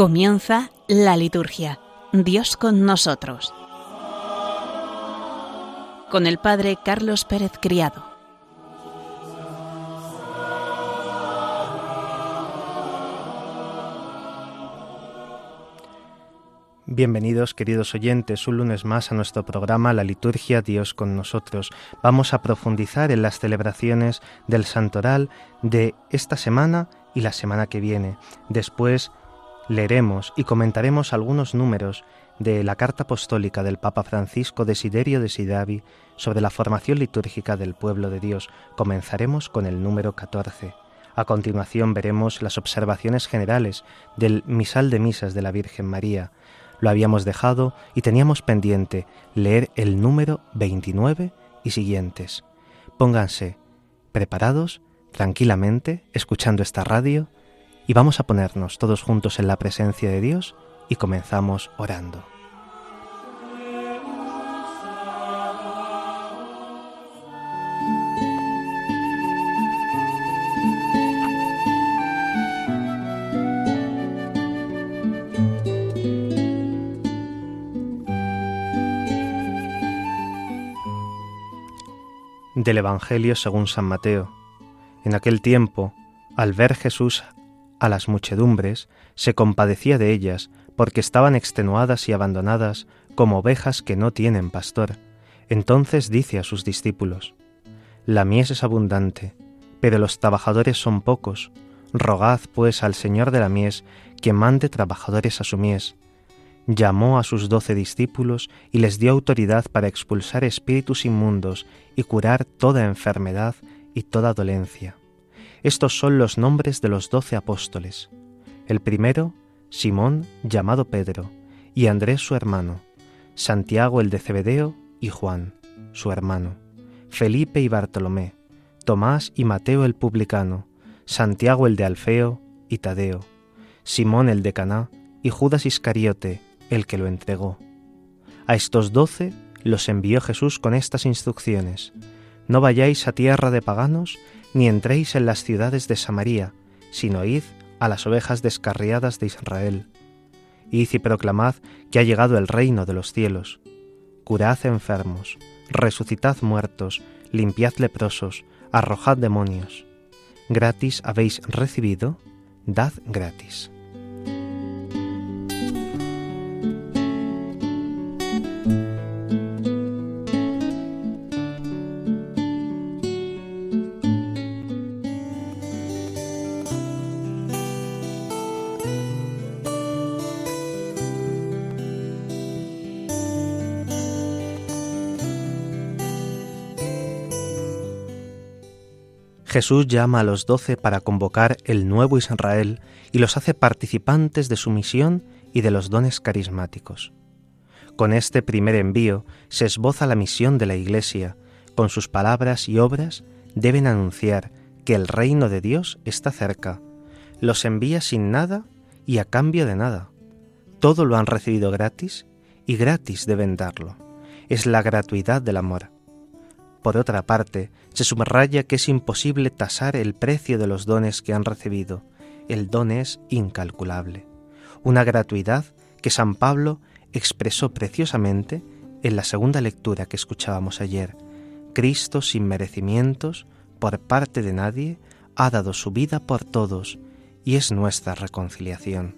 Comienza la liturgia. Dios con nosotros. Con el Padre Carlos Pérez Criado. Bienvenidos queridos oyentes un lunes más a nuestro programa La liturgia Dios con nosotros. Vamos a profundizar en las celebraciones del santoral de esta semana y la semana que viene. Después leeremos y comentaremos algunos números de la carta apostólica del Papa Francisco Desiderio de Sidavi sobre la formación litúrgica del pueblo de Dios. Comenzaremos con el número 14. A continuación veremos las observaciones generales del Misal de Misas de la Virgen María. Lo habíamos dejado y teníamos pendiente leer el número 29 y siguientes. Pónganse preparados, tranquilamente, escuchando esta radio, y vamos a ponernos todos juntos en la presencia de Dios y comenzamos orando. Del Evangelio según San Mateo. En aquel tiempo, al ver Jesús a las muchedumbres, se compadecía de ellas, porque estaban extenuadas y abandonadas como ovejas que no tienen pastor. Entonces dice a sus discípulos, La mies es abundante, pero los trabajadores son pocos. Rogad pues al Señor de la mies que mande trabajadores a su mies. Llamó a sus doce discípulos y les dio autoridad para expulsar espíritus inmundos y curar toda enfermedad y toda dolencia. Estos son los nombres de los doce apóstoles. El primero, Simón, llamado Pedro, y Andrés su hermano, Santiago el de Cebedeo y Juan, su hermano, Felipe y Bartolomé, Tomás y Mateo el publicano, Santiago el de Alfeo y Tadeo, Simón el de Caná y Judas Iscariote, el que lo entregó. A estos doce los envió Jesús con estas instrucciones: No vayáis a tierra de paganos, ni entréis en las ciudades de Samaria, sino id a las ovejas descarriadas de Israel. Id y proclamad que ha llegado el reino de los cielos. Curad enfermos, resucitad muertos, limpiad leprosos, arrojad demonios. Gratis habéis recibido, dad gratis. Jesús llama a los doce para convocar el nuevo Israel y los hace participantes de su misión y de los dones carismáticos. Con este primer envío se esboza la misión de la Iglesia. Con sus palabras y obras deben anunciar que el reino de Dios está cerca. Los envía sin nada y a cambio de nada. Todo lo han recibido gratis y gratis deben darlo. Es la gratuidad del amor. Por otra parte, se subraya que es imposible tasar el precio de los dones que han recibido. El don es incalculable. Una gratuidad que San Pablo expresó preciosamente en la segunda lectura que escuchábamos ayer. Cristo sin merecimientos, por parte de nadie, ha dado su vida por todos y es nuestra reconciliación.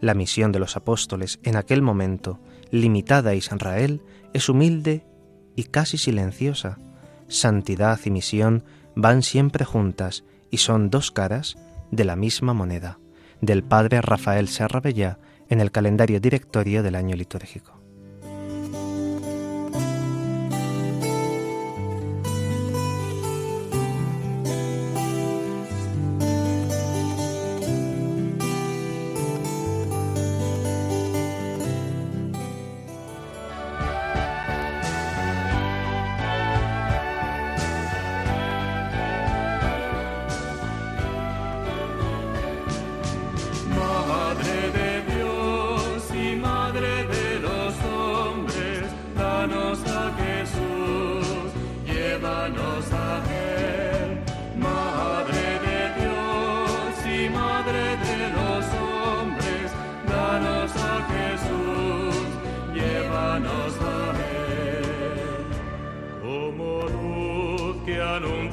La misión de los apóstoles en aquel momento, limitada a Israel, es humilde y casi silenciosa. Santidad y misión van siempre juntas y son dos caras de la misma moneda. Del padre Rafael Serra Bellá en el calendario directorio del año litúrgico.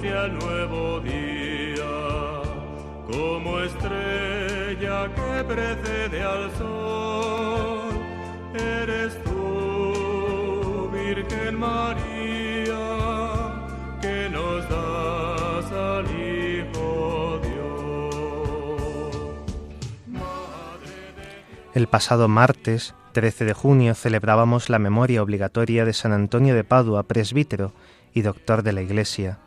Al nuevo día, como estrella que precede al sol, eres tú, Virgen María, que nos das al. El pasado martes 13 de junio celebrábamos la memoria obligatoria de San Antonio de Padua, presbítero y doctor de la Iglesia.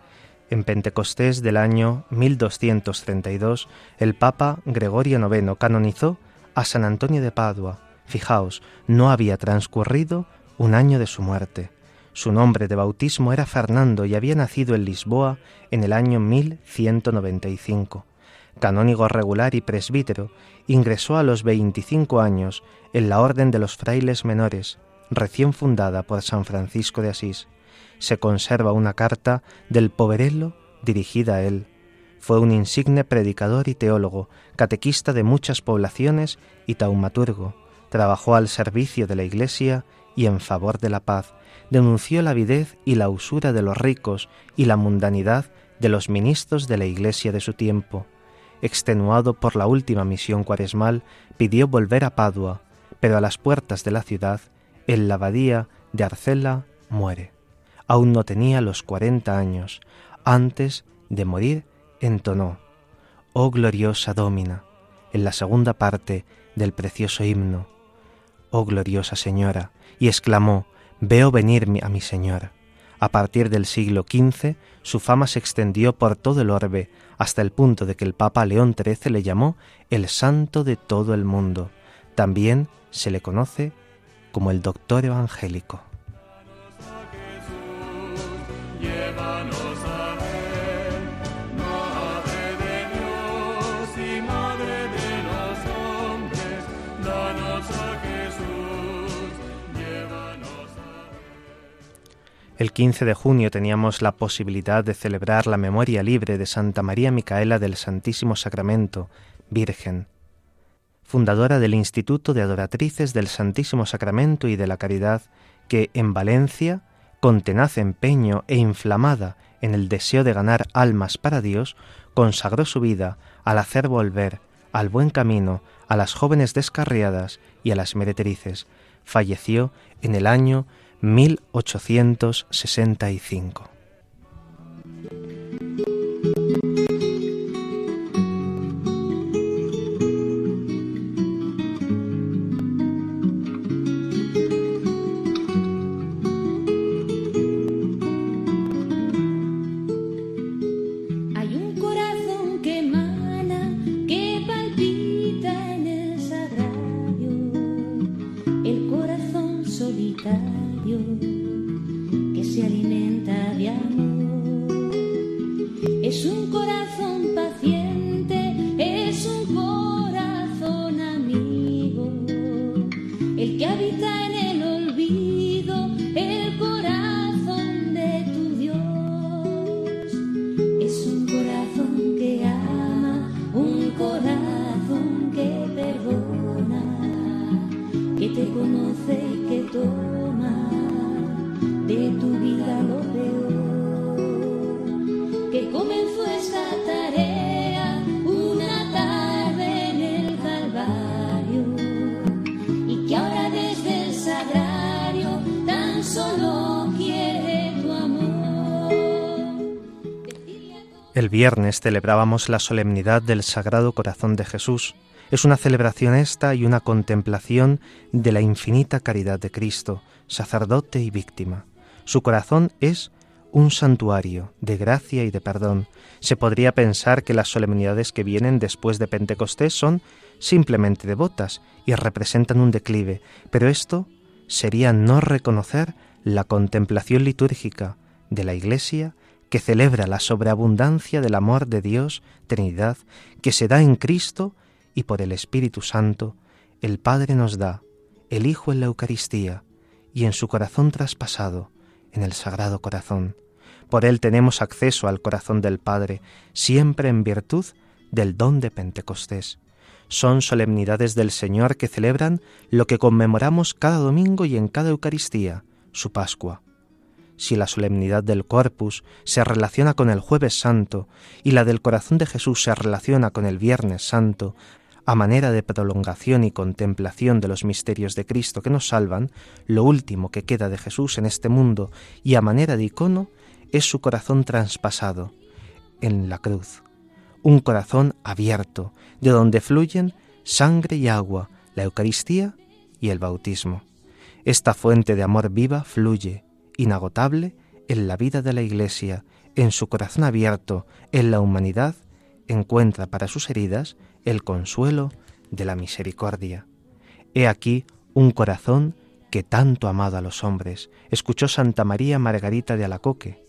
En Pentecostés del año 1232, el Papa Gregorio IX canonizó a San Antonio de Padua. Fijaos, no había transcurrido un año de su muerte. Su nombre de bautismo era Fernando y había nacido en Lisboa en el año 1195 canónigo regular y presbítero, ingresó a los 25 años en la Orden de los Frailes Menores, recién fundada por San Francisco de Asís. Se conserva una carta del Poverello dirigida a él. Fue un insigne predicador y teólogo, catequista de muchas poblaciones y taumaturgo. Trabajó al servicio de la Iglesia y en favor de la paz. Denunció la avidez y la usura de los ricos y la mundanidad de los ministros de la Iglesia de su tiempo extenuado por la última misión cuaresmal, pidió volver a Padua, pero a las puertas de la ciudad, en la abadía de Arcela, muere. Aún no tenía los cuarenta años. Antes de morir, entonó, Oh gloriosa Domina, en la segunda parte del precioso himno, Oh gloriosa Señora, y exclamó, Veo venir a mi Señor. A partir del siglo XV, su fama se extendió por todo el orbe, hasta el punto de que el Papa León XIII le llamó el santo de todo el mundo. También se le conoce como el doctor evangélico. El 15 de junio teníamos la posibilidad de celebrar la memoria libre de Santa María Micaela del Santísimo Sacramento, Virgen, fundadora del Instituto de Adoratrices del Santísimo Sacramento y de la Caridad, que en Valencia, con tenaz empeño e inflamada en el deseo de ganar almas para Dios, consagró su vida al hacer volver al buen camino a las jóvenes descarriadas y a las meretrices. Falleció en el año 1865. El viernes celebrábamos la solemnidad del Sagrado Corazón de Jesús. Es una celebración esta y una contemplación de la infinita caridad de Cristo, sacerdote y víctima. Su corazón es un santuario de gracia y de perdón. Se podría pensar que las solemnidades que vienen después de Pentecostés son simplemente devotas y representan un declive, pero esto sería no reconocer la contemplación litúrgica de la Iglesia que celebra la sobreabundancia del amor de Dios, Trinidad, que se da en Cristo y por el Espíritu Santo, el Padre nos da, el Hijo en la Eucaristía y en su corazón traspasado, en el Sagrado Corazón. Por él tenemos acceso al corazón del Padre, siempre en virtud del don de Pentecostés. Son solemnidades del Señor que celebran lo que conmemoramos cada domingo y en cada Eucaristía, su Pascua. Si la solemnidad del Corpus se relaciona con el jueves santo y la del corazón de Jesús se relaciona con el viernes santo, a manera de prolongación y contemplación de los misterios de Cristo que nos salvan, lo último que queda de Jesús en este mundo y a manera de icono es su corazón traspasado en la cruz, un corazón abierto, de donde fluyen sangre y agua, la Eucaristía y el bautismo. Esta fuente de amor viva fluye, inagotable, en la vida de la Iglesia, en su corazón abierto, en la humanidad, encuentra para sus heridas el consuelo de la misericordia. He aquí un corazón que tanto ha amado a los hombres, escuchó Santa María Margarita de Alacoque.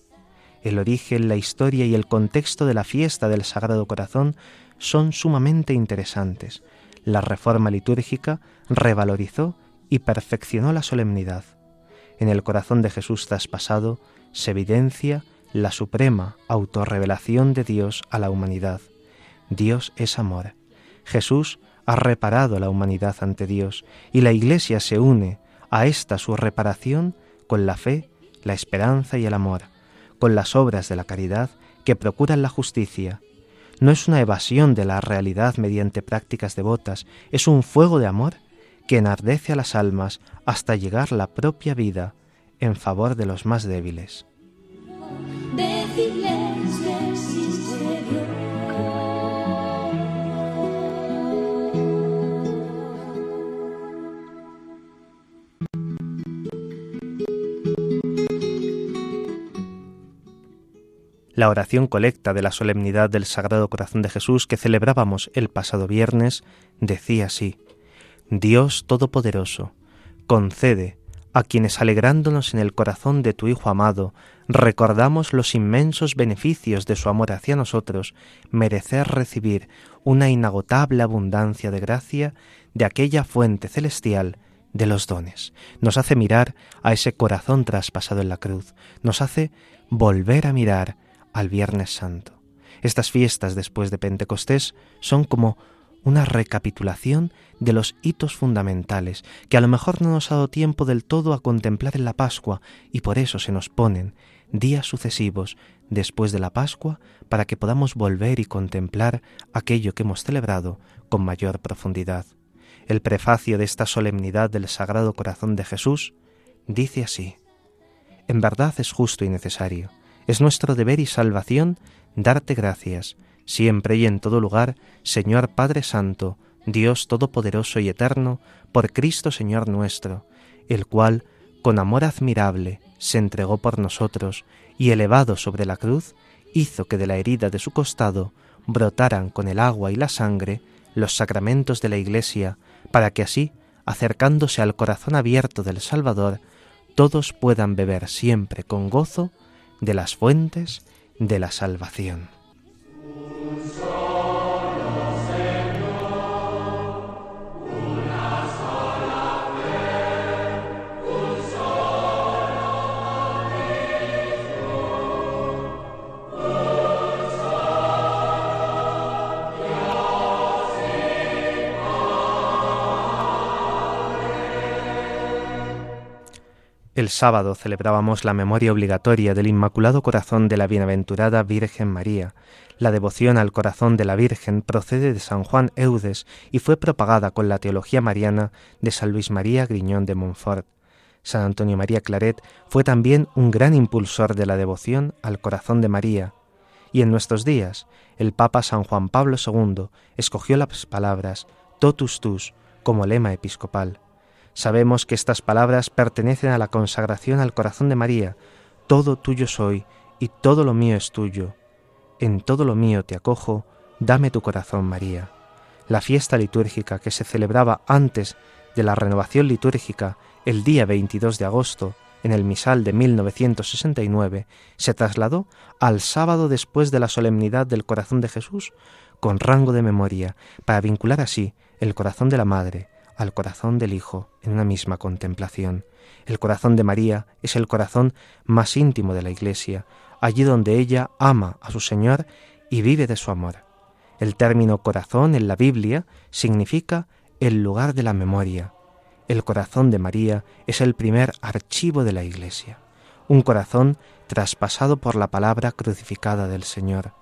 El origen, la historia y el contexto de la fiesta del Sagrado Corazón son sumamente interesantes. La reforma litúrgica revalorizó y perfeccionó la solemnidad. En el corazón de Jesús traspasado se evidencia la suprema autorrevelación de Dios a la humanidad. Dios es amor. Jesús ha reparado la humanidad ante Dios y la Iglesia se une a esta su reparación con la fe, la esperanza y el amor, con las obras de la caridad que procuran la justicia. No es una evasión de la realidad mediante prácticas devotas, es un fuego de amor que enardece a las almas hasta llegar la propia vida en favor de los más débiles. La oración colecta de la solemnidad del Sagrado Corazón de Jesús que celebrábamos el pasado viernes decía así, Dios Todopoderoso, concede a quienes alegrándonos en el corazón de tu Hijo amado, recordamos los inmensos beneficios de su amor hacia nosotros, merecer recibir una inagotable abundancia de gracia de aquella fuente celestial de los dones. Nos hace mirar a ese corazón traspasado en la cruz, nos hace volver a mirar al Viernes Santo. Estas fiestas después de Pentecostés son como una recapitulación de los hitos fundamentales que a lo mejor no nos ha dado tiempo del todo a contemplar en la Pascua y por eso se nos ponen días sucesivos después de la Pascua para que podamos volver y contemplar aquello que hemos celebrado con mayor profundidad. El prefacio de esta solemnidad del Sagrado Corazón de Jesús dice así, En verdad es justo y necesario es nuestro deber y salvación darte gracias, siempre y en todo lugar, Señor Padre Santo, Dios Todopoderoso y Eterno, por Cristo Señor nuestro, el cual, con amor admirable, se entregó por nosotros, y elevado sobre la cruz, hizo que de la herida de su costado brotaran con el agua y la sangre los sacramentos de la Iglesia, para que así, acercándose al corazón abierto del Salvador, todos puedan beber siempre con gozo de las fuentes de la salvación. Amen. El sábado celebrábamos la memoria obligatoria del Inmaculado Corazón de la Bienaventurada Virgen María. La devoción al corazón de la Virgen procede de San Juan Eudes y fue propagada con la teología mariana de San Luis María Griñón de Montfort. San Antonio María Claret fue también un gran impulsor de la devoción al corazón de María. Y en nuestros días, el Papa San Juan Pablo II escogió las palabras totus tus como lema episcopal. Sabemos que estas palabras pertenecen a la consagración al corazón de María. Todo tuyo soy y todo lo mío es tuyo. En todo lo mío te acojo, dame tu corazón, María. La fiesta litúrgica que se celebraba antes de la renovación litúrgica el día 22 de agosto, en el misal de 1969, se trasladó al sábado después de la solemnidad del corazón de Jesús, con rango de memoria, para vincular así el corazón de la Madre, al corazón del Hijo en una misma contemplación. El corazón de María es el corazón más íntimo de la Iglesia, allí donde ella ama a su Señor y vive de su amor. El término corazón en la Biblia significa el lugar de la memoria. El corazón de María es el primer archivo de la Iglesia. un corazón traspasado por la palabra crucificada del Señor.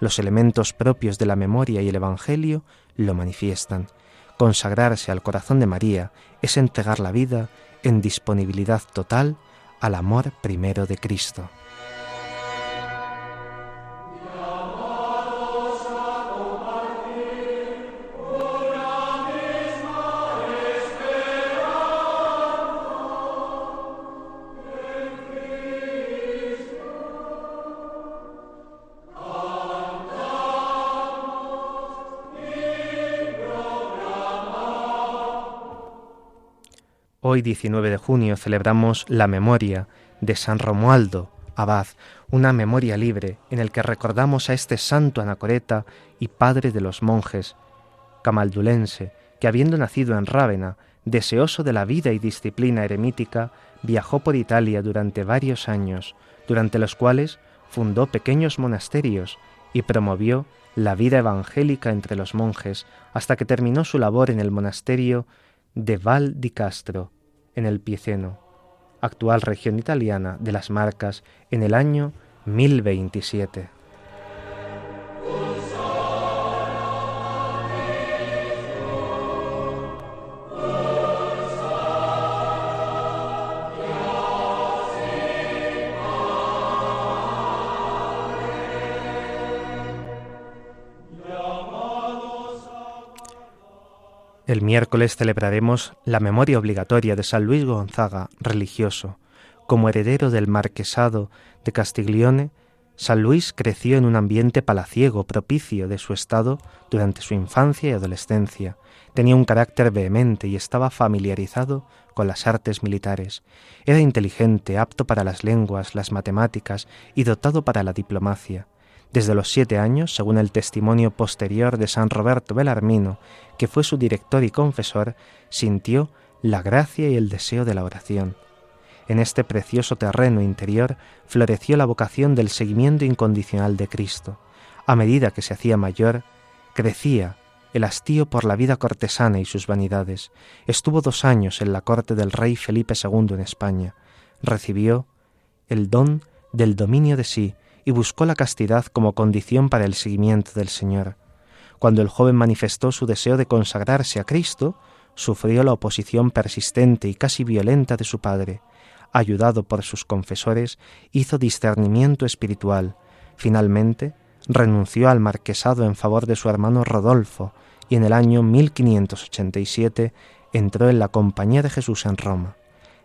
Los elementos propios de la memoria y el Evangelio lo manifiestan. Consagrarse al corazón de María es entregar la vida en disponibilidad total al amor primero de Cristo. Hoy 19 de junio celebramos la memoria de San Romualdo, abad, una memoria libre en el que recordamos a este santo anacoreta y padre de los monjes, camaldulense, que habiendo nacido en Rávena, deseoso de la vida y disciplina eremítica, viajó por Italia durante varios años, durante los cuales fundó pequeños monasterios y promovió la vida evangélica entre los monjes hasta que terminó su labor en el monasterio de Val di Castro, en el Pieceno, actual región italiana de las Marcas, en el año 1027. El miércoles celebraremos la memoria obligatoria de San Luis Gonzaga, religioso. Como heredero del marquesado de Castiglione, San Luis creció en un ambiente palaciego propicio de su estado durante su infancia y adolescencia. Tenía un carácter vehemente y estaba familiarizado con las artes militares. Era inteligente, apto para las lenguas, las matemáticas y dotado para la diplomacia. Desde los siete años, según el testimonio posterior de San Roberto Belarmino, que fue su director y confesor, sintió la gracia y el deseo de la oración. En este precioso terreno interior floreció la vocación del seguimiento incondicional de Cristo. A medida que se hacía mayor, crecía el hastío por la vida cortesana y sus vanidades. Estuvo dos años en la corte del rey Felipe II en España. Recibió el don del dominio de sí y buscó la castidad como condición para el seguimiento del Señor. Cuando el joven manifestó su deseo de consagrarse a Cristo, sufrió la oposición persistente y casi violenta de su padre. Ayudado por sus confesores, hizo discernimiento espiritual. Finalmente, renunció al marquesado en favor de su hermano Rodolfo y en el año 1587 entró en la Compañía de Jesús en Roma.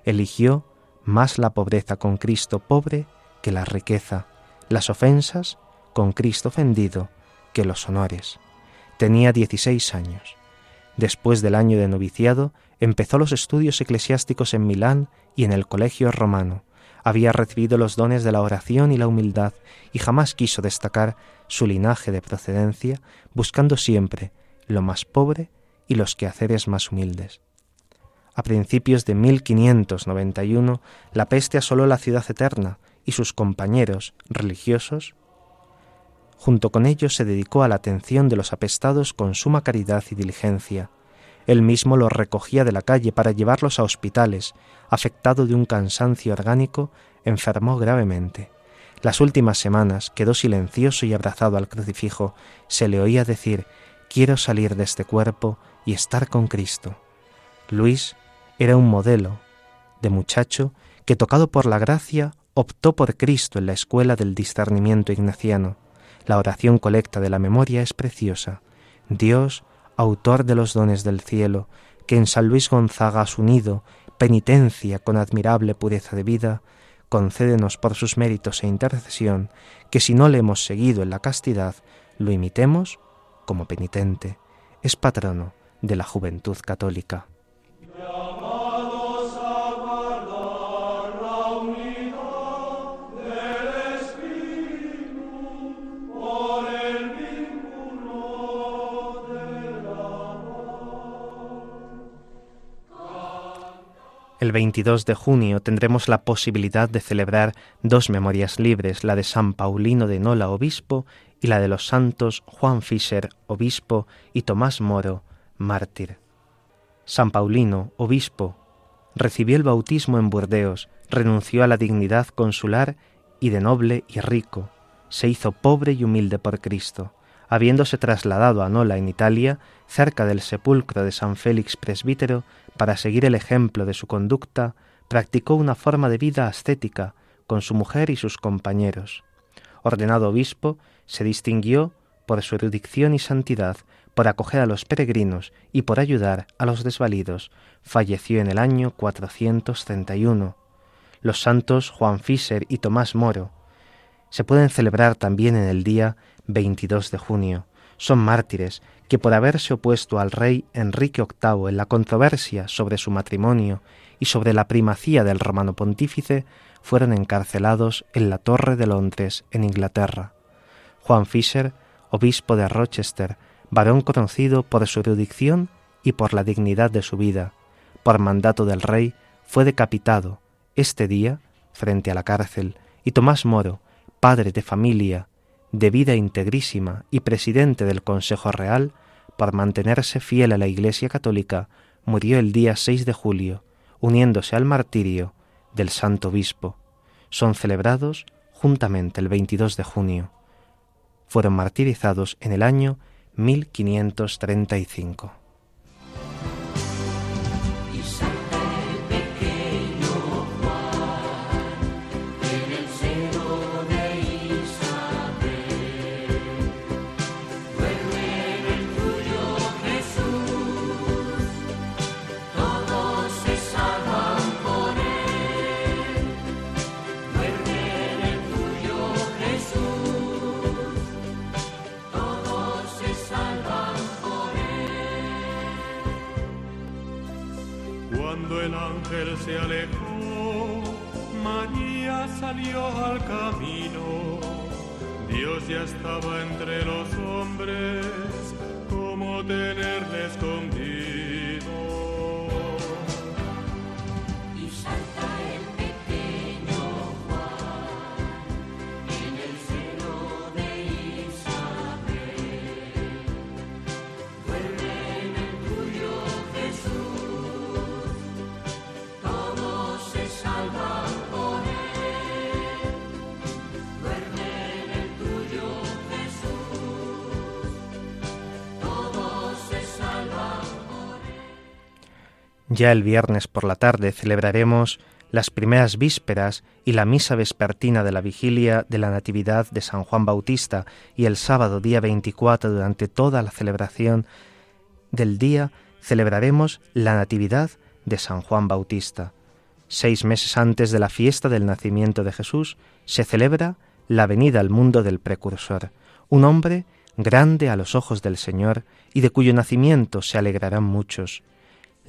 Eligió más la pobreza con Cristo pobre que la riqueza, las ofensas con Cristo ofendido que los honores. Tenía 16 años. Después del año de noviciado, empezó los estudios eclesiásticos en Milán y en el Colegio Romano. Había recibido los dones de la oración y la humildad y jamás quiso destacar su linaje de procedencia, buscando siempre lo más pobre y los quehaceres más humildes. A principios de 1591, la peste asoló la ciudad eterna y sus compañeros religiosos, junto con ellos se dedicó a la atención de los apestados con suma caridad y diligencia. Él mismo los recogía de la calle para llevarlos a hospitales. Afectado de un cansancio orgánico, enfermó gravemente. Las últimas semanas quedó silencioso y abrazado al crucifijo. Se le oía decir, quiero salir de este cuerpo y estar con Cristo. Luis era un modelo de muchacho que, tocado por la gracia, optó por Cristo en la escuela del discernimiento ignaciano. La oración colecta de la memoria es preciosa. Dios, autor de los dones del cielo, que en San Luis Gonzaga has unido penitencia con admirable pureza de vida, concédenos por sus méritos e intercesión, que si no le hemos seguido en la castidad, lo imitemos como penitente. Es patrono de la juventud católica. El 22 de junio tendremos la posibilidad de celebrar dos memorias libres, la de San Paulino de Nola, obispo, y la de los santos Juan Fischer, obispo, y Tomás Moro, mártir. San Paulino, obispo, recibió el bautismo en Burdeos, renunció a la dignidad consular y de noble y rico, se hizo pobre y humilde por Cristo, habiéndose trasladado a Nola en Italia, cerca del sepulcro de San Félix Presbítero, para seguir el ejemplo de su conducta, practicó una forma de vida ascética con su mujer y sus compañeros. Ordenado obispo, se distinguió por su erudición y santidad, por acoger a los peregrinos y por ayudar a los desvalidos. Falleció en el año 431. Los santos Juan Fischer y Tomás Moro se pueden celebrar también en el día 22 de junio. Son mártires que por haberse opuesto al rey Enrique VIII en la controversia sobre su matrimonio y sobre la primacía del romano pontífice, fueron encarcelados en la Torre de Londres, en Inglaterra. Juan Fisher, obispo de Rochester, varón conocido por su erudición y por la dignidad de su vida, por mandato del rey, fue decapitado este día frente a la cárcel, y Tomás Moro, padre de familia, de vida integrísima y presidente del Consejo Real, por mantenerse fiel a la Iglesia Católica, murió el día 6 de julio, uniéndose al martirio del Santo Obispo. Son celebrados juntamente el 22 de junio. Fueron martirizados en el año 1535. Al camino. Dios ya estaba entre los hombres, como tenerle escondido. Ya el viernes por la tarde celebraremos las primeras vísperas y la misa vespertina de la vigilia de la Natividad de San Juan Bautista y el sábado día 24 durante toda la celebración del día celebraremos la Natividad de San Juan Bautista. Seis meses antes de la fiesta del nacimiento de Jesús se celebra la venida al mundo del precursor, un hombre grande a los ojos del Señor y de cuyo nacimiento se alegrarán muchos.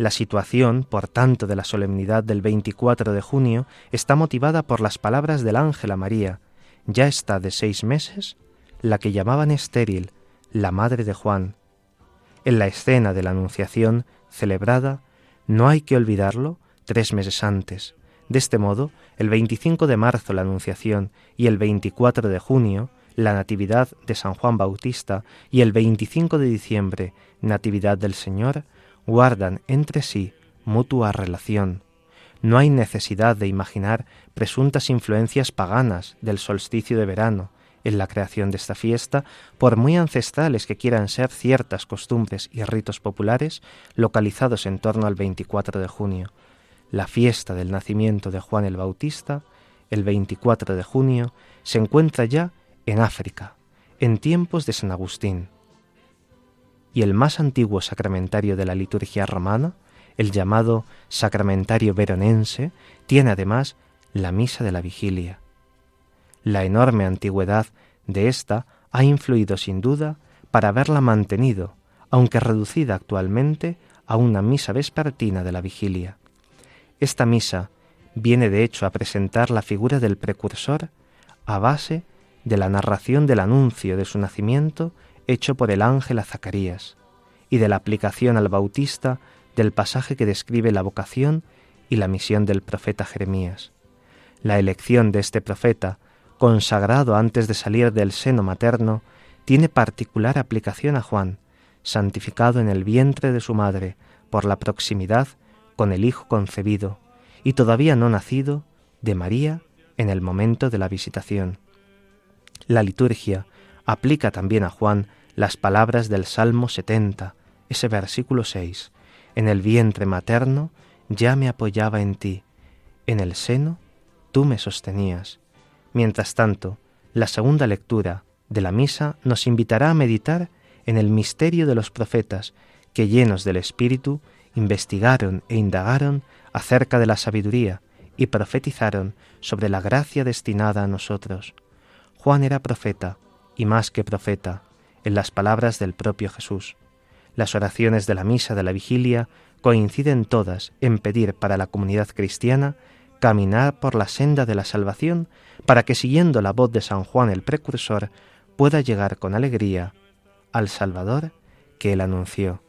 La situación, por tanto, de la solemnidad del 24 de junio está motivada por las palabras del ángel a María. Ya está de seis meses la que llamaban estéril, la madre de Juan. En la escena de la Anunciación celebrada, no hay que olvidarlo, tres meses antes. De este modo, el 25 de marzo la Anunciación y el 24 de junio la Natividad de San Juan Bautista y el 25 de diciembre Natividad del Señor guardan entre sí mutua relación. No hay necesidad de imaginar presuntas influencias paganas del solsticio de verano en la creación de esta fiesta, por muy ancestrales que quieran ser ciertas costumbres y ritos populares localizados en torno al 24 de junio. La fiesta del nacimiento de Juan el Bautista, el 24 de junio, se encuentra ya en África, en tiempos de San Agustín y el más antiguo sacramentario de la liturgia romana, el llamado sacramentario veronense, tiene además la misa de la vigilia. La enorme antigüedad de ésta ha influido sin duda para haberla mantenido, aunque reducida actualmente a una misa vespertina de la vigilia. Esta misa viene de hecho a presentar la figura del precursor a base de la narración del anuncio de su nacimiento hecho por el ángel a Zacarías, y de la aplicación al Bautista del pasaje que describe la vocación y la misión del profeta Jeremías. La elección de este profeta, consagrado antes de salir del seno materno, tiene particular aplicación a Juan, santificado en el vientre de su madre por la proximidad con el Hijo concebido y todavía no nacido de María en el momento de la visitación. La liturgia aplica también a Juan las palabras del Salmo 70, ese versículo 6. En el vientre materno ya me apoyaba en ti, en el seno tú me sostenías. Mientras tanto, la segunda lectura de la misa nos invitará a meditar en el misterio de los profetas que llenos del Espíritu investigaron e indagaron acerca de la sabiduría y profetizaron sobre la gracia destinada a nosotros. Juan era profeta, y más que profeta, en las palabras del propio Jesús. Las oraciones de la misa de la vigilia coinciden todas en pedir para la comunidad cristiana caminar por la senda de la salvación para que siguiendo la voz de San Juan el precursor pueda llegar con alegría al Salvador que él anunció.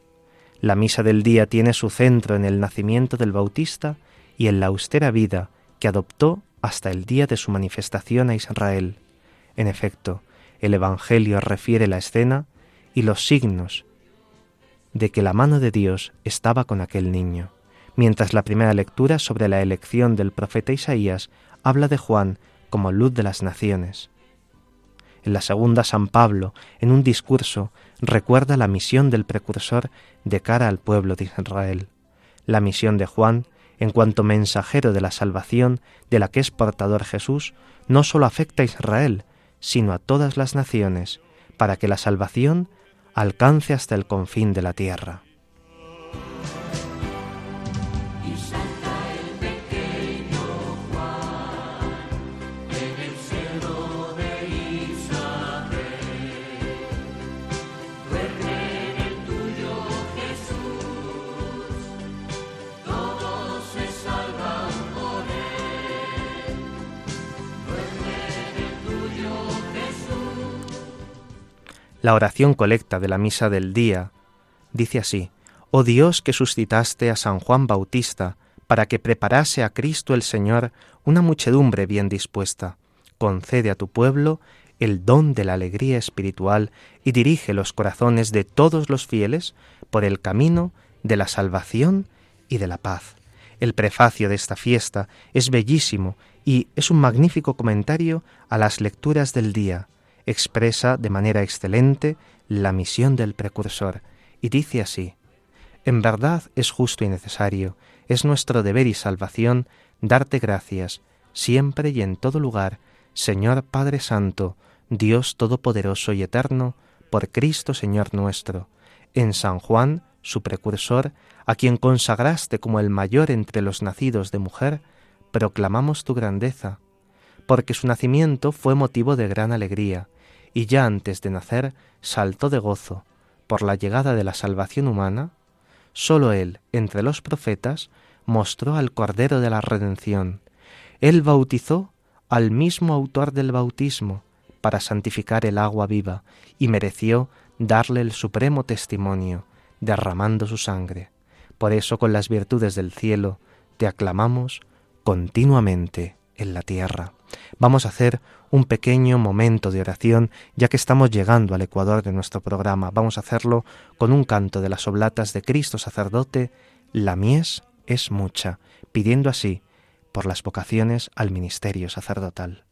La misa del día tiene su centro en el nacimiento del Bautista y en la austera vida que adoptó hasta el día de su manifestación a Israel. En efecto, el Evangelio refiere la escena y los signos de que la mano de Dios estaba con aquel niño, mientras la primera lectura sobre la elección del profeta Isaías habla de Juan como luz de las naciones. En la segunda, San Pablo, en un discurso, recuerda la misión del precursor de cara al pueblo de Israel. La misión de Juan, en cuanto mensajero de la salvación de la que es portador Jesús, no sólo afecta a Israel, sino a todas las naciones, para que la salvación alcance hasta el confín de la tierra. La oración colecta de la misa del día dice así, Oh Dios que suscitaste a San Juan Bautista para que preparase a Cristo el Señor una muchedumbre bien dispuesta, concede a tu pueblo el don de la alegría espiritual y dirige los corazones de todos los fieles por el camino de la salvación y de la paz. El prefacio de esta fiesta es bellísimo y es un magnífico comentario a las lecturas del día expresa de manera excelente la misión del precursor y dice así, En verdad es justo y necesario, es nuestro deber y salvación darte gracias, siempre y en todo lugar, Señor Padre Santo, Dios Todopoderoso y Eterno, por Cristo Señor nuestro, en San Juan, su precursor, a quien consagraste como el mayor entre los nacidos de mujer, proclamamos tu grandeza, porque su nacimiento fue motivo de gran alegría, y ya antes de nacer saltó de gozo por la llegada de la salvación humana, sólo él, entre los profetas, mostró al Cordero de la Redención. Él bautizó al mismo autor del bautismo para santificar el agua viva y mereció darle el supremo testimonio, derramando su sangre. Por eso con las virtudes del cielo te aclamamos continuamente en la tierra. Vamos a hacer un pequeño momento de oración ya que estamos llegando al ecuador de nuestro programa. Vamos a hacerlo con un canto de las oblatas de Cristo sacerdote, La mies es mucha, pidiendo así por las vocaciones al ministerio sacerdotal.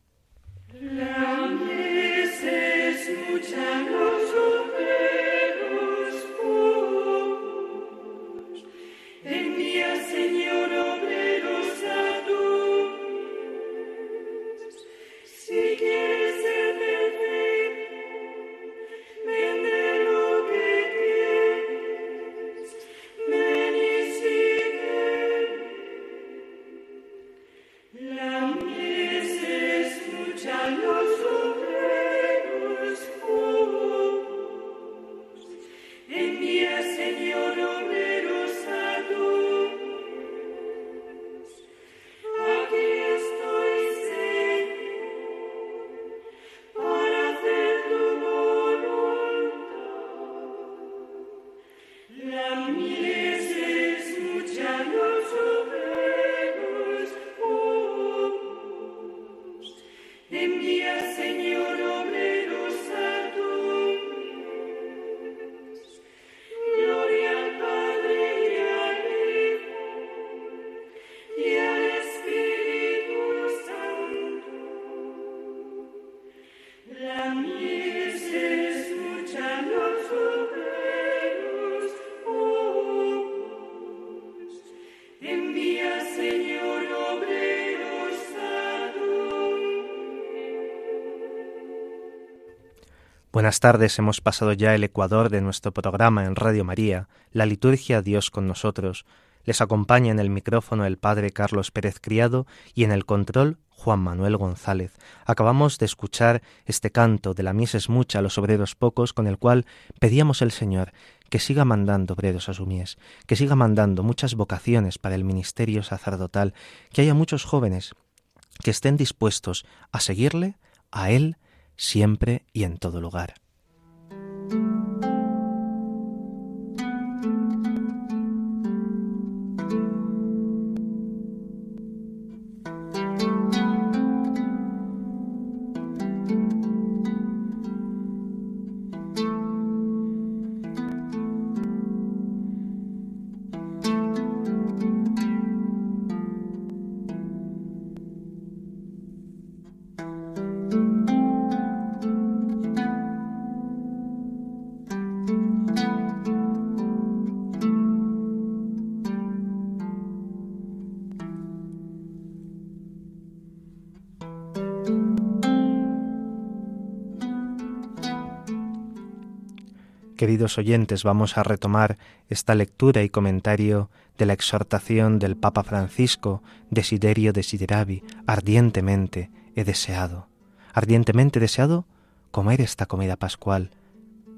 Buenas tardes, hemos pasado ya el ecuador de nuestro programa en Radio María, la liturgia Dios con nosotros. Les acompaña en el micrófono el Padre Carlos Pérez Criado y en el control Juan Manuel González. Acabamos de escuchar este canto de la mies es mucha, los obreros pocos, con el cual pedíamos al Señor que siga mandando obreros a su mies, que siga mandando muchas vocaciones para el ministerio sacerdotal, que haya muchos jóvenes que estén dispuestos a seguirle, a Él, siempre y en todo lugar. Queridos oyentes, vamos a retomar esta lectura y comentario de la exhortación del Papa Francisco, Desiderio desideravi, ardientemente he deseado, ardientemente deseado comer esta comida pascual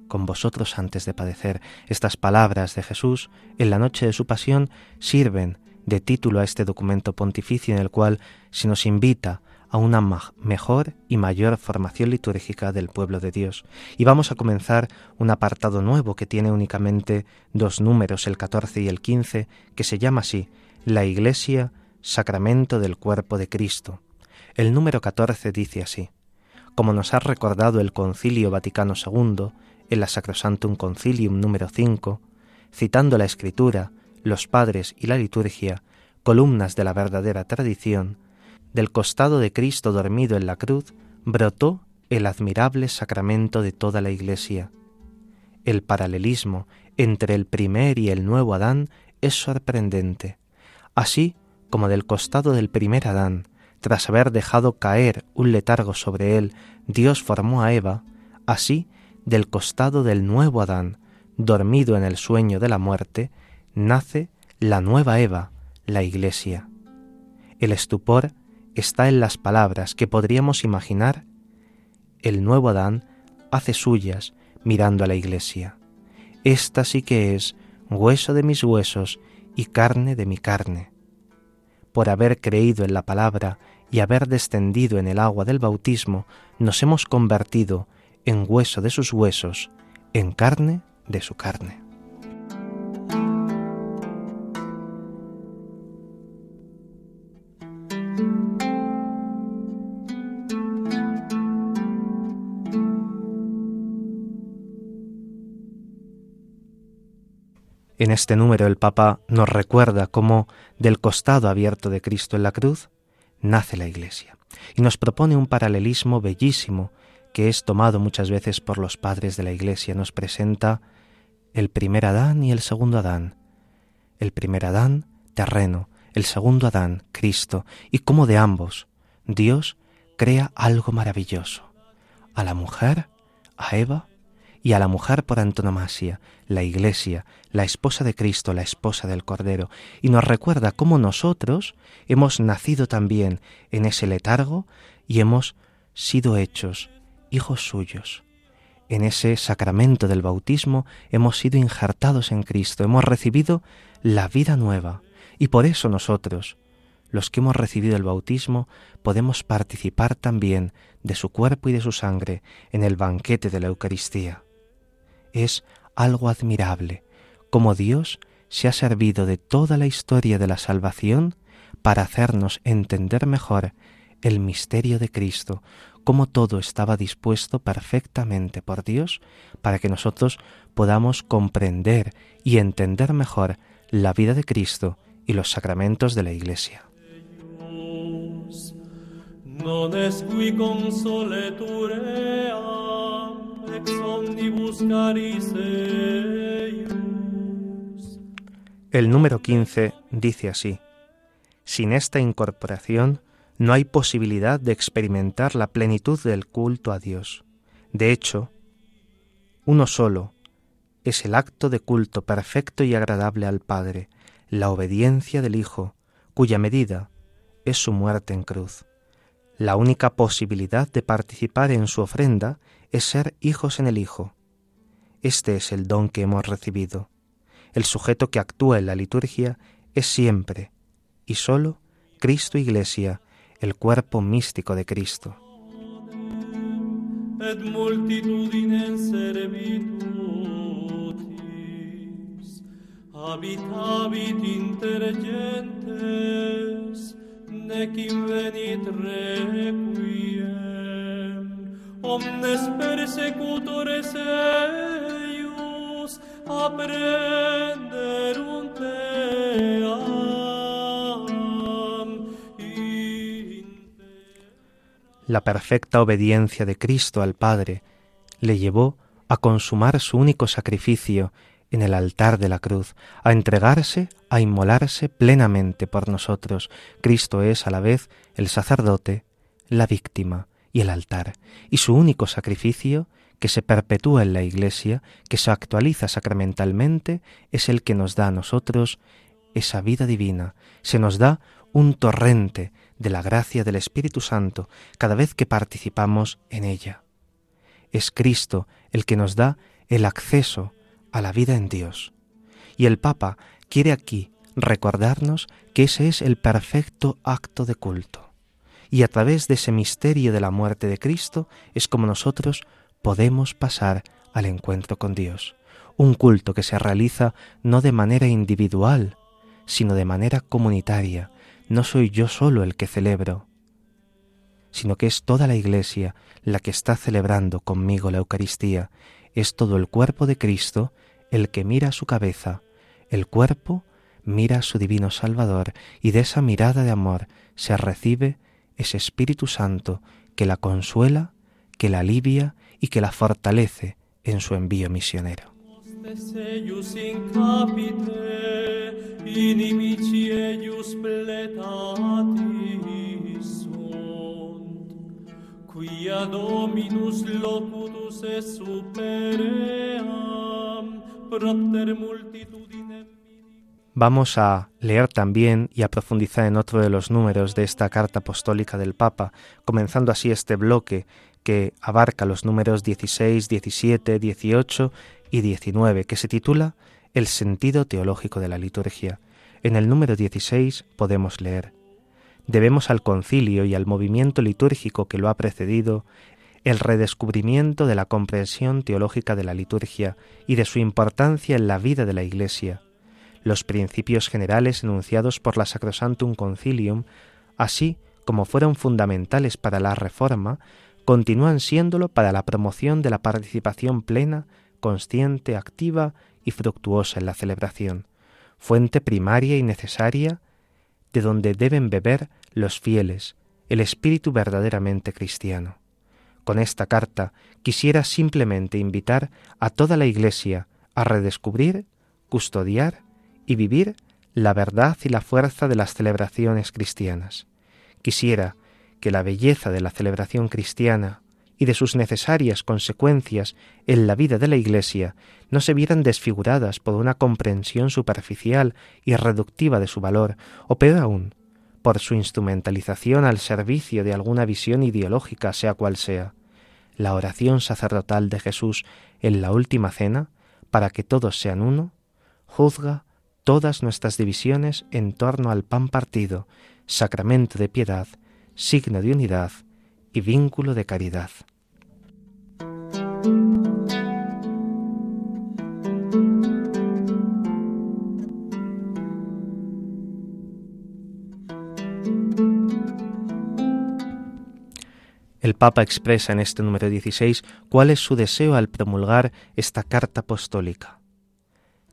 con vosotros antes de padecer. Estas palabras de Jesús en la noche de su pasión sirven de título a este documento pontificio en el cual se nos invita a una mejor y mayor formación litúrgica del pueblo de Dios. Y vamos a comenzar un apartado nuevo que tiene únicamente dos números, el 14 y el 15, que se llama así, La Iglesia, Sacramento del Cuerpo de Cristo. El número 14 dice así, como nos ha recordado el Concilio Vaticano II, en la Sacrosantum Concilium número 5, citando la Escritura, los padres y la liturgia, columnas de la verdadera tradición, del costado de Cristo dormido en la cruz, brotó el admirable sacramento de toda la Iglesia. El paralelismo entre el primer y el nuevo Adán es sorprendente. Así como del costado del primer Adán, tras haber dejado caer un letargo sobre él, Dios formó a Eva, así del costado del nuevo Adán, dormido en el sueño de la muerte, nace la nueva Eva, la Iglesia. El estupor está en las palabras que podríamos imaginar, el nuevo Adán hace suyas mirando a la iglesia. Esta sí que es hueso de mis huesos y carne de mi carne. Por haber creído en la palabra y haber descendido en el agua del bautismo, nos hemos convertido en hueso de sus huesos, en carne de su carne. En este número el Papa nos recuerda cómo del costado abierto de Cristo en la cruz nace la Iglesia y nos propone un paralelismo bellísimo que es tomado muchas veces por los padres de la Iglesia. Nos presenta el primer Adán y el segundo Adán. El primer Adán, terreno, el segundo Adán, Cristo, y cómo de ambos Dios crea algo maravilloso. A la mujer, a Eva, y a la mujer por antonomasia, la Iglesia, la esposa de Cristo, la esposa del Cordero, y nos recuerda cómo nosotros hemos nacido también en ese letargo y hemos sido hechos hijos suyos. En ese sacramento del bautismo hemos sido injertados en Cristo, hemos recibido la vida nueva, y por eso nosotros, los que hemos recibido el bautismo, podemos participar también de su cuerpo y de su sangre en el banquete de la Eucaristía es algo admirable, como Dios se ha servido de toda la historia de la salvación para hacernos entender mejor el misterio de Cristo, cómo todo estaba dispuesto perfectamente por Dios para que nosotros podamos comprender y entender mejor la vida de Cristo y los sacramentos de la Iglesia. El número 15 dice así, Sin esta incorporación no hay posibilidad de experimentar la plenitud del culto a Dios. De hecho, uno solo, es el acto de culto perfecto y agradable al Padre, la obediencia del Hijo, cuya medida es su muerte en cruz. La única posibilidad de participar en su ofrenda es ser hijos en el Hijo. Este es el don que hemos recibido. El sujeto que actúa en la liturgia es siempre y solo Cristo Iglesia, el cuerpo místico de Cristo. Omnes persecutores la perfecta obediencia de Cristo al Padre le llevó a consumar su único sacrificio en el altar de la cruz, a entregarse, a inmolarse plenamente por nosotros. Cristo es a la vez el sacerdote, la víctima y el altar, y su único sacrificio, que se perpetúa en la Iglesia, que se actualiza sacramentalmente, es el que nos da a nosotros esa vida divina, se nos da un torrente de la gracia del Espíritu Santo cada vez que participamos en ella. Es Cristo el que nos da el acceso a la vida en Dios. Y el Papa quiere aquí recordarnos que ese es el perfecto acto de culto. Y a través de ese misterio de la muerte de Cristo es como nosotros podemos pasar al encuentro con Dios. Un culto que se realiza no de manera individual, sino de manera comunitaria, no soy yo solo el que celebro, sino que es toda la Iglesia la que está celebrando conmigo la Eucaristía, es todo el cuerpo de Cristo el que mira su cabeza, el cuerpo mira a su divino Salvador y de esa mirada de amor se recibe ese Espíritu Santo que la consuela, que la alivia y que la fortalece en su envío misionero. Vamos a leer también y a profundizar en otro de los números de esta carta apostólica del Papa, comenzando así este bloque que abarca los números 16, 17, 18 y 19, que se titula El sentido teológico de la liturgia. En el número 16 podemos leer, Debemos al concilio y al movimiento litúrgico que lo ha precedido el redescubrimiento de la comprensión teológica de la liturgia y de su importancia en la vida de la Iglesia, los principios generales enunciados por la Sacrosantum Concilium, así como fueron fundamentales para la Reforma, continúan siéndolo para la promoción de la participación plena, consciente, activa y fructuosa en la celebración, fuente primaria y necesaria de donde deben beber los fieles el espíritu verdaderamente cristiano. Con esta carta quisiera simplemente invitar a toda la Iglesia a redescubrir, custodiar y vivir la verdad y la fuerza de las celebraciones cristianas. Quisiera que la belleza de la celebración cristiana y de sus necesarias consecuencias en la vida de la Iglesia no se vieran desfiguradas por una comprensión superficial y reductiva de su valor, o peor aún, por su instrumentalización al servicio de alguna visión ideológica, sea cual sea. La oración sacerdotal de Jesús en la última cena, para que todos sean uno, juzga todas nuestras divisiones en torno al pan partido, sacramento de piedad, signo de unidad y vínculo de caridad. Papa expresa en este número 16 cuál es su deseo al promulgar esta carta apostólica.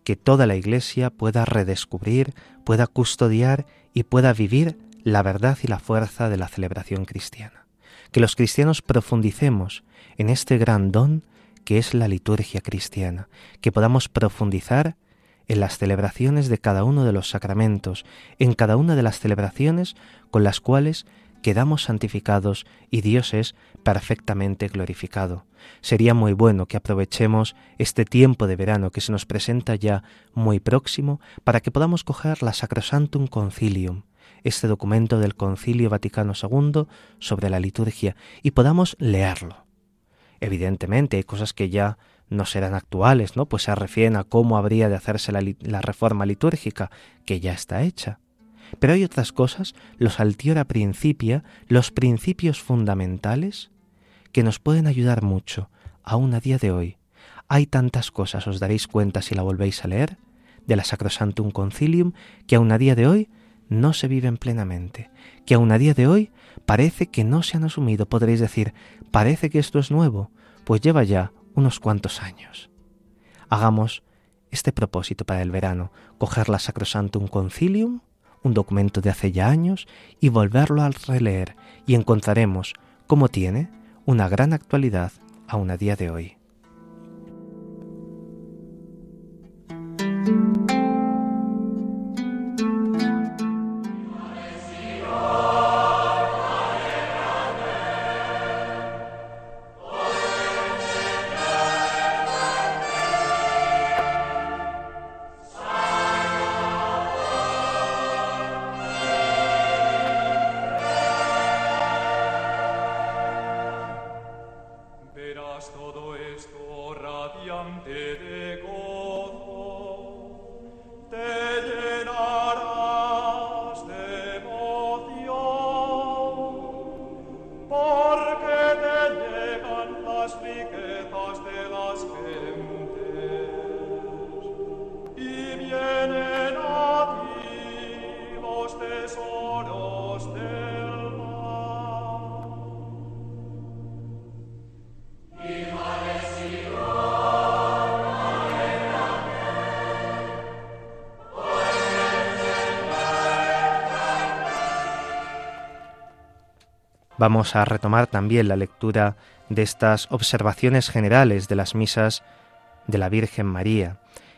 Que toda la Iglesia pueda redescubrir, pueda custodiar y pueda vivir la verdad y la fuerza de la celebración cristiana. Que los cristianos profundicemos en este gran don que es la liturgia cristiana, que podamos profundizar en las celebraciones de cada uno de los sacramentos, en cada una de las celebraciones con las cuales quedamos santificados y Dios es perfectamente glorificado. Sería muy bueno que aprovechemos este tiempo de verano que se nos presenta ya muy próximo para que podamos coger la Sacrosantum Concilium, este documento del Concilio Vaticano II sobre la liturgia, y podamos leerlo. Evidentemente hay cosas que ya no serán actuales, ¿no? Pues se refieren a cómo habría de hacerse la, la reforma litúrgica, que ya está hecha. Pero hay otras cosas, los altiora principia, los principios fundamentales, que nos pueden ayudar mucho, aún a día de hoy. Hay tantas cosas, os daréis cuenta si la volvéis a leer, de la Sacrosantum Concilium, que aún a día de hoy no se viven plenamente, que aún a día de hoy parece que no se han asumido. Podréis decir, parece que esto es nuevo, pues lleva ya unos cuantos años. Hagamos este propósito para el verano, coger la Sacrosantum Concilium, un documento de hace ya años, y volverlo a releer, y encontraremos cómo tiene una gran actualidad aún a día de hoy. Vamos a retomar también la lectura de estas observaciones generales de las misas de la Virgen María.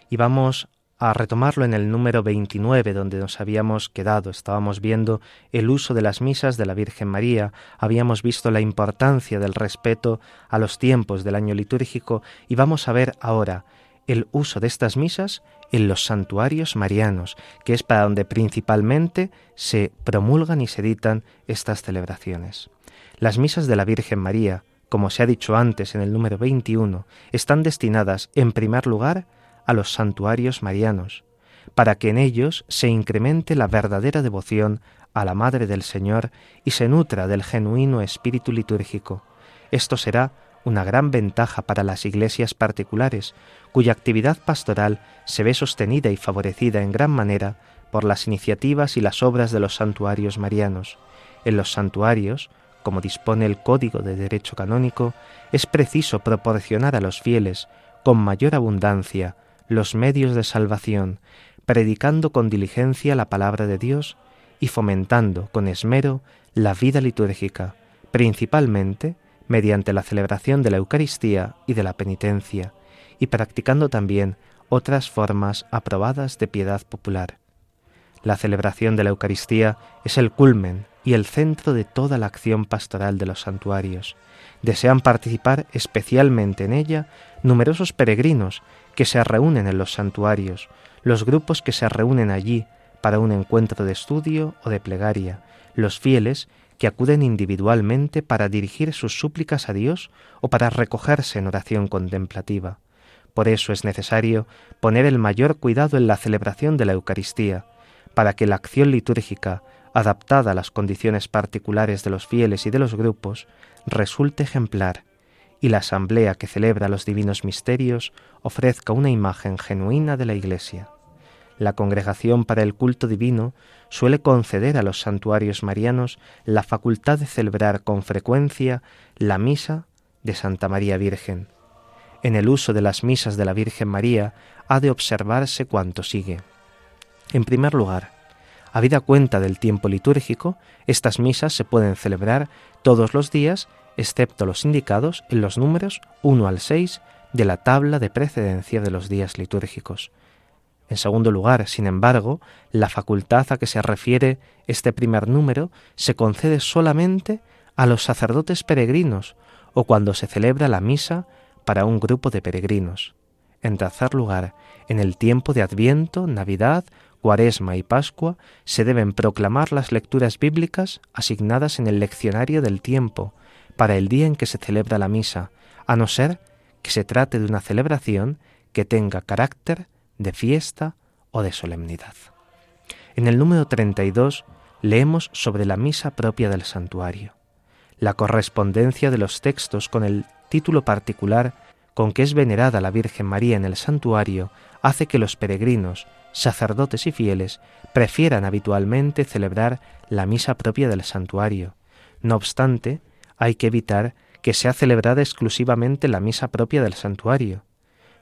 Y vamos a retomarlo en el número 29 donde nos habíamos quedado. Estábamos viendo el uso de las misas de la Virgen María, habíamos visto la importancia del respeto a los tiempos del año litúrgico. Y vamos a ver ahora el uso de estas misas en los santuarios marianos, que es para donde principalmente se promulgan y se editan estas celebraciones. Las misas de la Virgen María, como se ha dicho antes en el número 21, están destinadas en primer lugar a los santuarios marianos, para que en ellos se incremente la verdadera devoción a la Madre del Señor y se nutra del genuino espíritu litúrgico. Esto será una gran ventaja para las iglesias particulares, cuya actividad pastoral se ve sostenida y favorecida en gran manera por las iniciativas y las obras de los santuarios marianos. En los santuarios, como dispone el Código de Derecho Canónico, es preciso proporcionar a los fieles, con mayor abundancia, los medios de salvación, predicando con diligencia la palabra de Dios y fomentando con esmero la vida litúrgica, principalmente mediante la celebración de la Eucaristía y de la penitencia, y practicando también otras formas aprobadas de piedad popular. La celebración de la Eucaristía es el culmen y el centro de toda la acción pastoral de los santuarios. Desean participar especialmente en ella numerosos peregrinos que se reúnen en los santuarios, los grupos que se reúnen allí para un encuentro de estudio o de plegaria, los fieles que acuden individualmente para dirigir sus súplicas a Dios o para recogerse en oración contemplativa. Por eso es necesario poner el mayor cuidado en la celebración de la Eucaristía, para que la acción litúrgica, adaptada a las condiciones particulares de los fieles y de los grupos, resulte ejemplar, y la asamblea que celebra los divinos misterios ofrezca una imagen genuina de la Iglesia la Congregación para el Culto Divino suele conceder a los santuarios marianos la facultad de celebrar con frecuencia la misa de Santa María Virgen. En el uso de las misas de la Virgen María ha de observarse cuanto sigue. En primer lugar, habida cuenta del tiempo litúrgico, estas misas se pueden celebrar todos los días, excepto los indicados en los números 1 al 6 de la tabla de precedencia de los días litúrgicos. En segundo lugar, sin embargo, la facultad a que se refiere este primer número se concede solamente a los sacerdotes peregrinos o cuando se celebra la misa para un grupo de peregrinos. En tercer lugar, en el tiempo de Adviento, Navidad, Cuaresma y Pascua se deben proclamar las lecturas bíblicas asignadas en el leccionario del tiempo para el día en que se celebra la misa, a no ser que se trate de una celebración que tenga carácter de fiesta o de solemnidad. En el número 32 leemos sobre la misa propia del santuario. La correspondencia de los textos con el título particular con que es venerada la Virgen María en el santuario hace que los peregrinos, sacerdotes y fieles prefieran habitualmente celebrar la misa propia del santuario. No obstante, hay que evitar que sea celebrada exclusivamente la misa propia del santuario,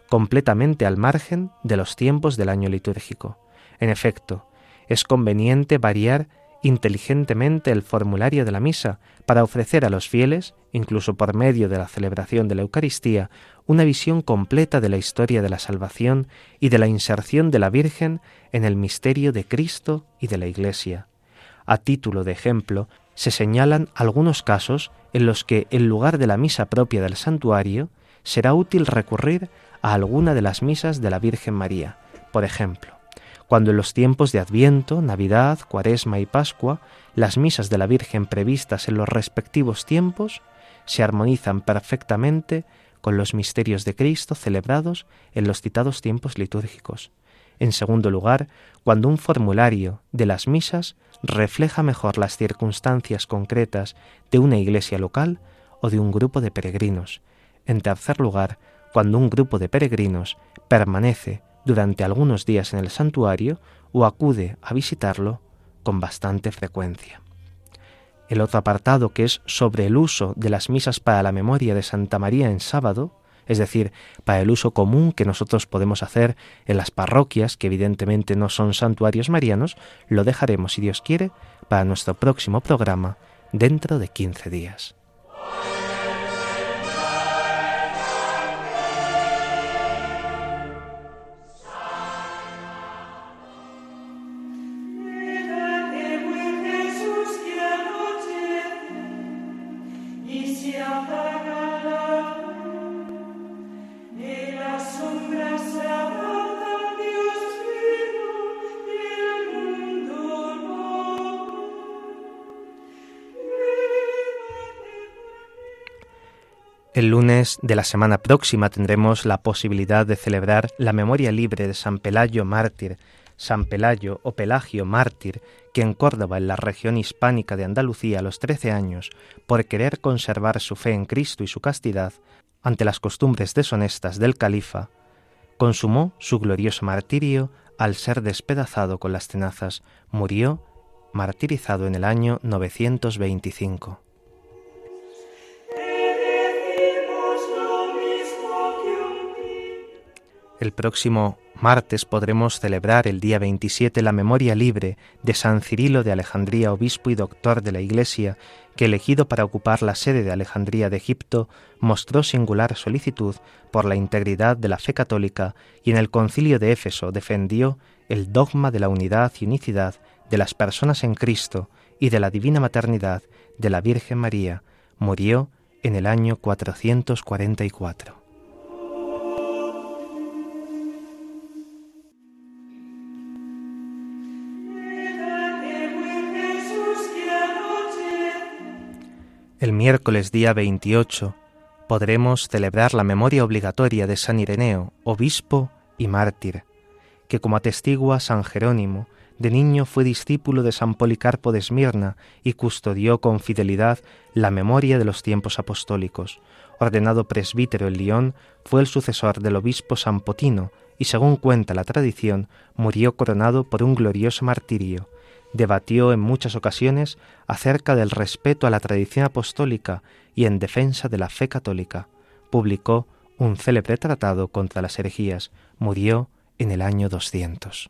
completamente al margen de los tiempos del año litúrgico. En efecto, es conveniente variar inteligentemente el formulario de la misa para ofrecer a los fieles, incluso por medio de la celebración de la Eucaristía, una visión completa de la historia de la salvación y de la inserción de la Virgen en el misterio de Cristo y de la Iglesia. A título de ejemplo, se señalan algunos casos en los que, en lugar de la misa propia del santuario, será útil recurrir a alguna de las misas de la Virgen María. Por ejemplo, cuando en los tiempos de Adviento, Navidad, Cuaresma y Pascua, las misas de la Virgen previstas en los respectivos tiempos se armonizan perfectamente con los misterios de Cristo celebrados en los citados tiempos litúrgicos. En segundo lugar, cuando un formulario de las misas refleja mejor las circunstancias concretas de una iglesia local o de un grupo de peregrinos. En tercer lugar, cuando un grupo de peregrinos permanece durante algunos días en el santuario o acude a visitarlo con bastante frecuencia. El otro apartado que es sobre el uso de las misas para la memoria de Santa María en sábado, es decir, para el uso común que nosotros podemos hacer en las parroquias, que evidentemente no son santuarios marianos, lo dejaremos, si Dios quiere, para nuestro próximo programa dentro de 15 días. El lunes de la semana próxima tendremos la posibilidad de celebrar la memoria libre de San Pelayo mártir, San Pelayo o Pelagio mártir, que en Córdoba, en la región hispánica de Andalucía, a los trece años, por querer conservar su fe en Cristo y su castidad, ante las costumbres deshonestas del califa, consumó su glorioso martirio al ser despedazado con las tenazas, murió martirizado en el año 925. El próximo martes podremos celebrar el día 27 la memoria libre de San Cirilo de Alejandría, obispo y doctor de la Iglesia, que elegido para ocupar la sede de Alejandría de Egipto, mostró singular solicitud por la integridad de la fe católica y en el concilio de Éfeso defendió el dogma de la unidad y unicidad de las personas en Cristo y de la divina maternidad de la Virgen María. Murió en el año 444. El miércoles día 28 podremos celebrar la memoria obligatoria de San Ireneo, obispo y mártir, que como atestigua San Jerónimo, de niño fue discípulo de San Policarpo de Esmirna y custodió con fidelidad la memoria de los tiempos apostólicos. Ordenado presbítero en Lyon, fue el sucesor del obispo San Potino y, según cuenta la tradición, murió coronado por un glorioso martirio debatió en muchas ocasiones acerca del respeto a la tradición apostólica y en defensa de la fe católica. Publicó un célebre tratado contra las herejías. Murió en el año 200.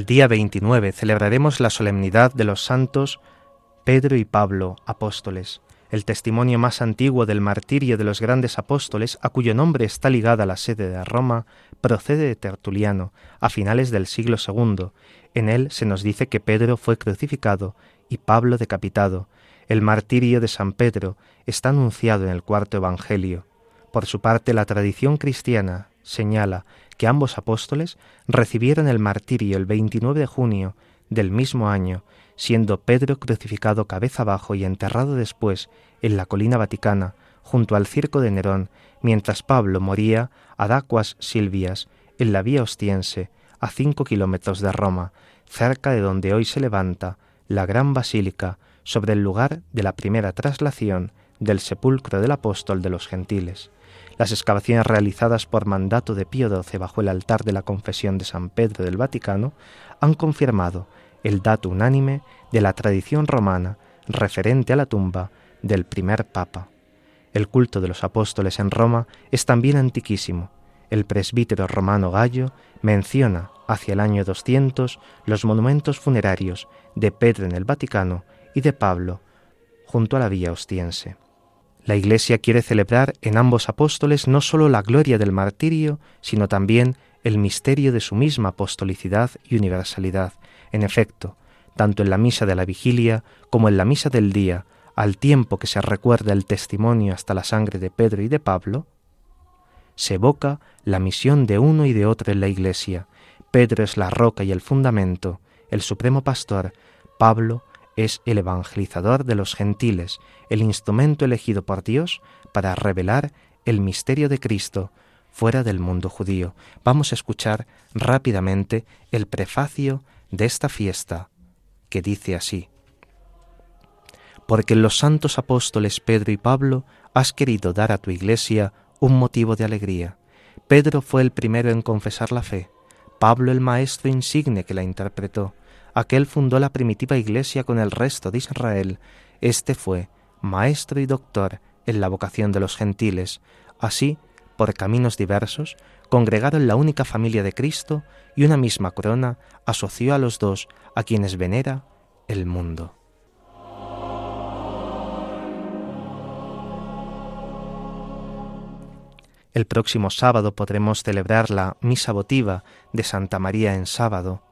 El día 29 celebraremos la solemnidad de los santos Pedro y Pablo, apóstoles, el testimonio más antiguo del martirio de los grandes apóstoles, a cuyo nombre está ligada la sede de Roma, procede de Tertuliano, a finales del siglo II. En él se nos dice que Pedro fue crucificado y Pablo decapitado. El martirio de San Pedro está anunciado en el cuarto Evangelio. Por su parte, la tradición cristiana señala que ambos apóstoles recibieron el martirio el 29 de junio del mismo año, siendo Pedro crucificado cabeza abajo y enterrado después en la colina vaticana, junto al circo de Nerón, mientras Pablo moría ad Aquas Silvias, en la vía ostiense, a cinco kilómetros de Roma, cerca de donde hoy se levanta la gran basílica sobre el lugar de la primera traslación del sepulcro del apóstol de los gentiles. Las excavaciones realizadas por mandato de Pío XII bajo el altar de la confesión de San Pedro del Vaticano han confirmado el dato unánime de la tradición romana referente a la tumba del primer papa. El culto de los apóstoles en Roma es también antiquísimo. El presbítero romano Gallo menciona hacia el año 200 los monumentos funerarios de Pedro en el Vaticano y de Pablo junto a la vía ostiense. La Iglesia quiere celebrar en ambos apóstoles no sólo la gloria del martirio, sino también el misterio de su misma apostolicidad y universalidad. En efecto, tanto en la misa de la vigilia como en la misa del día, al tiempo que se recuerda el testimonio hasta la sangre de Pedro y de Pablo, se evoca la misión de uno y de otro en la Iglesia. Pedro es la roca y el fundamento, el supremo pastor, Pablo es el evangelizador de los gentiles, el instrumento elegido por Dios para revelar el misterio de Cristo fuera del mundo judío. Vamos a escuchar rápidamente el prefacio de esta fiesta, que dice así. Porque los santos apóstoles Pedro y Pablo has querido dar a tu iglesia un motivo de alegría. Pedro fue el primero en confesar la fe, Pablo el maestro insigne que la interpretó, aquel fundó la primitiva iglesia con el resto de Israel, este fue maestro y doctor en la vocación de los gentiles, así, por caminos diversos, congregaron la única familia de Cristo y una misma corona asoció a los dos a quienes venera el mundo. El próximo sábado podremos celebrar la misa votiva de Santa María en sábado,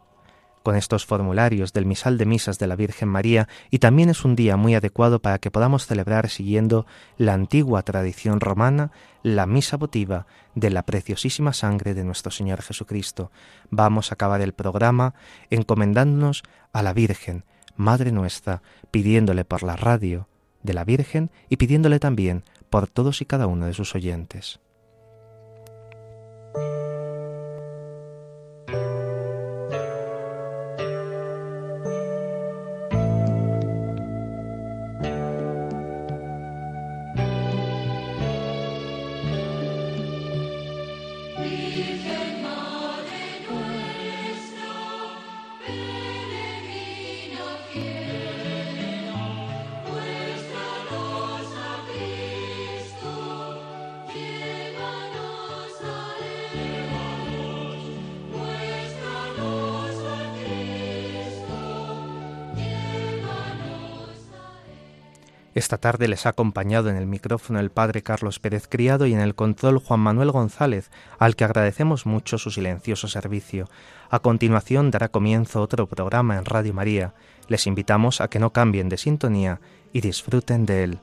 con estos formularios del misal de misas de la Virgen María y también es un día muy adecuado para que podamos celebrar siguiendo la antigua tradición romana la misa votiva de la preciosísima sangre de nuestro Señor Jesucristo. Vamos a acabar el programa encomendándonos a la Virgen, Madre nuestra, pidiéndole por la radio de la Virgen y pidiéndole también por todos y cada uno de sus oyentes. Esta tarde les ha acompañado en el micrófono el padre Carlos Pérez Criado y en el control Juan Manuel González, al que agradecemos mucho su silencioso servicio. A continuación dará comienzo otro programa en Radio María. Les invitamos a que no cambien de sintonía y disfruten de él.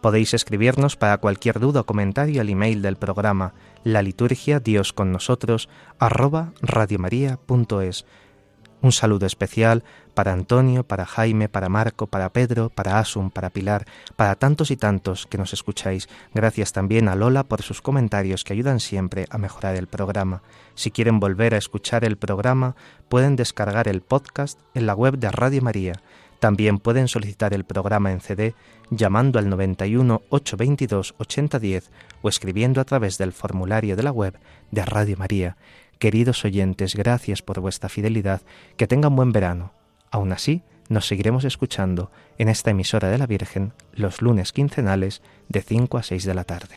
Podéis escribirnos para cualquier duda o comentario al email del programa la liturgia Dios con nosotros arroba radiomaria.es. Un saludo especial para Antonio, para Jaime, para Marco, para Pedro, para Asun, para Pilar, para tantos y tantos que nos escucháis. Gracias también a Lola por sus comentarios que ayudan siempre a mejorar el programa. Si quieren volver a escuchar el programa, pueden descargar el podcast en la web de Radio María. También pueden solicitar el programa en CD llamando al 91 822 8010 o escribiendo a través del formulario de la web de Radio María. Queridos oyentes, gracias por vuestra fidelidad, que tengan buen verano. Aún así, nos seguiremos escuchando en esta emisora de la Virgen los lunes quincenales de 5 a 6 de la tarde.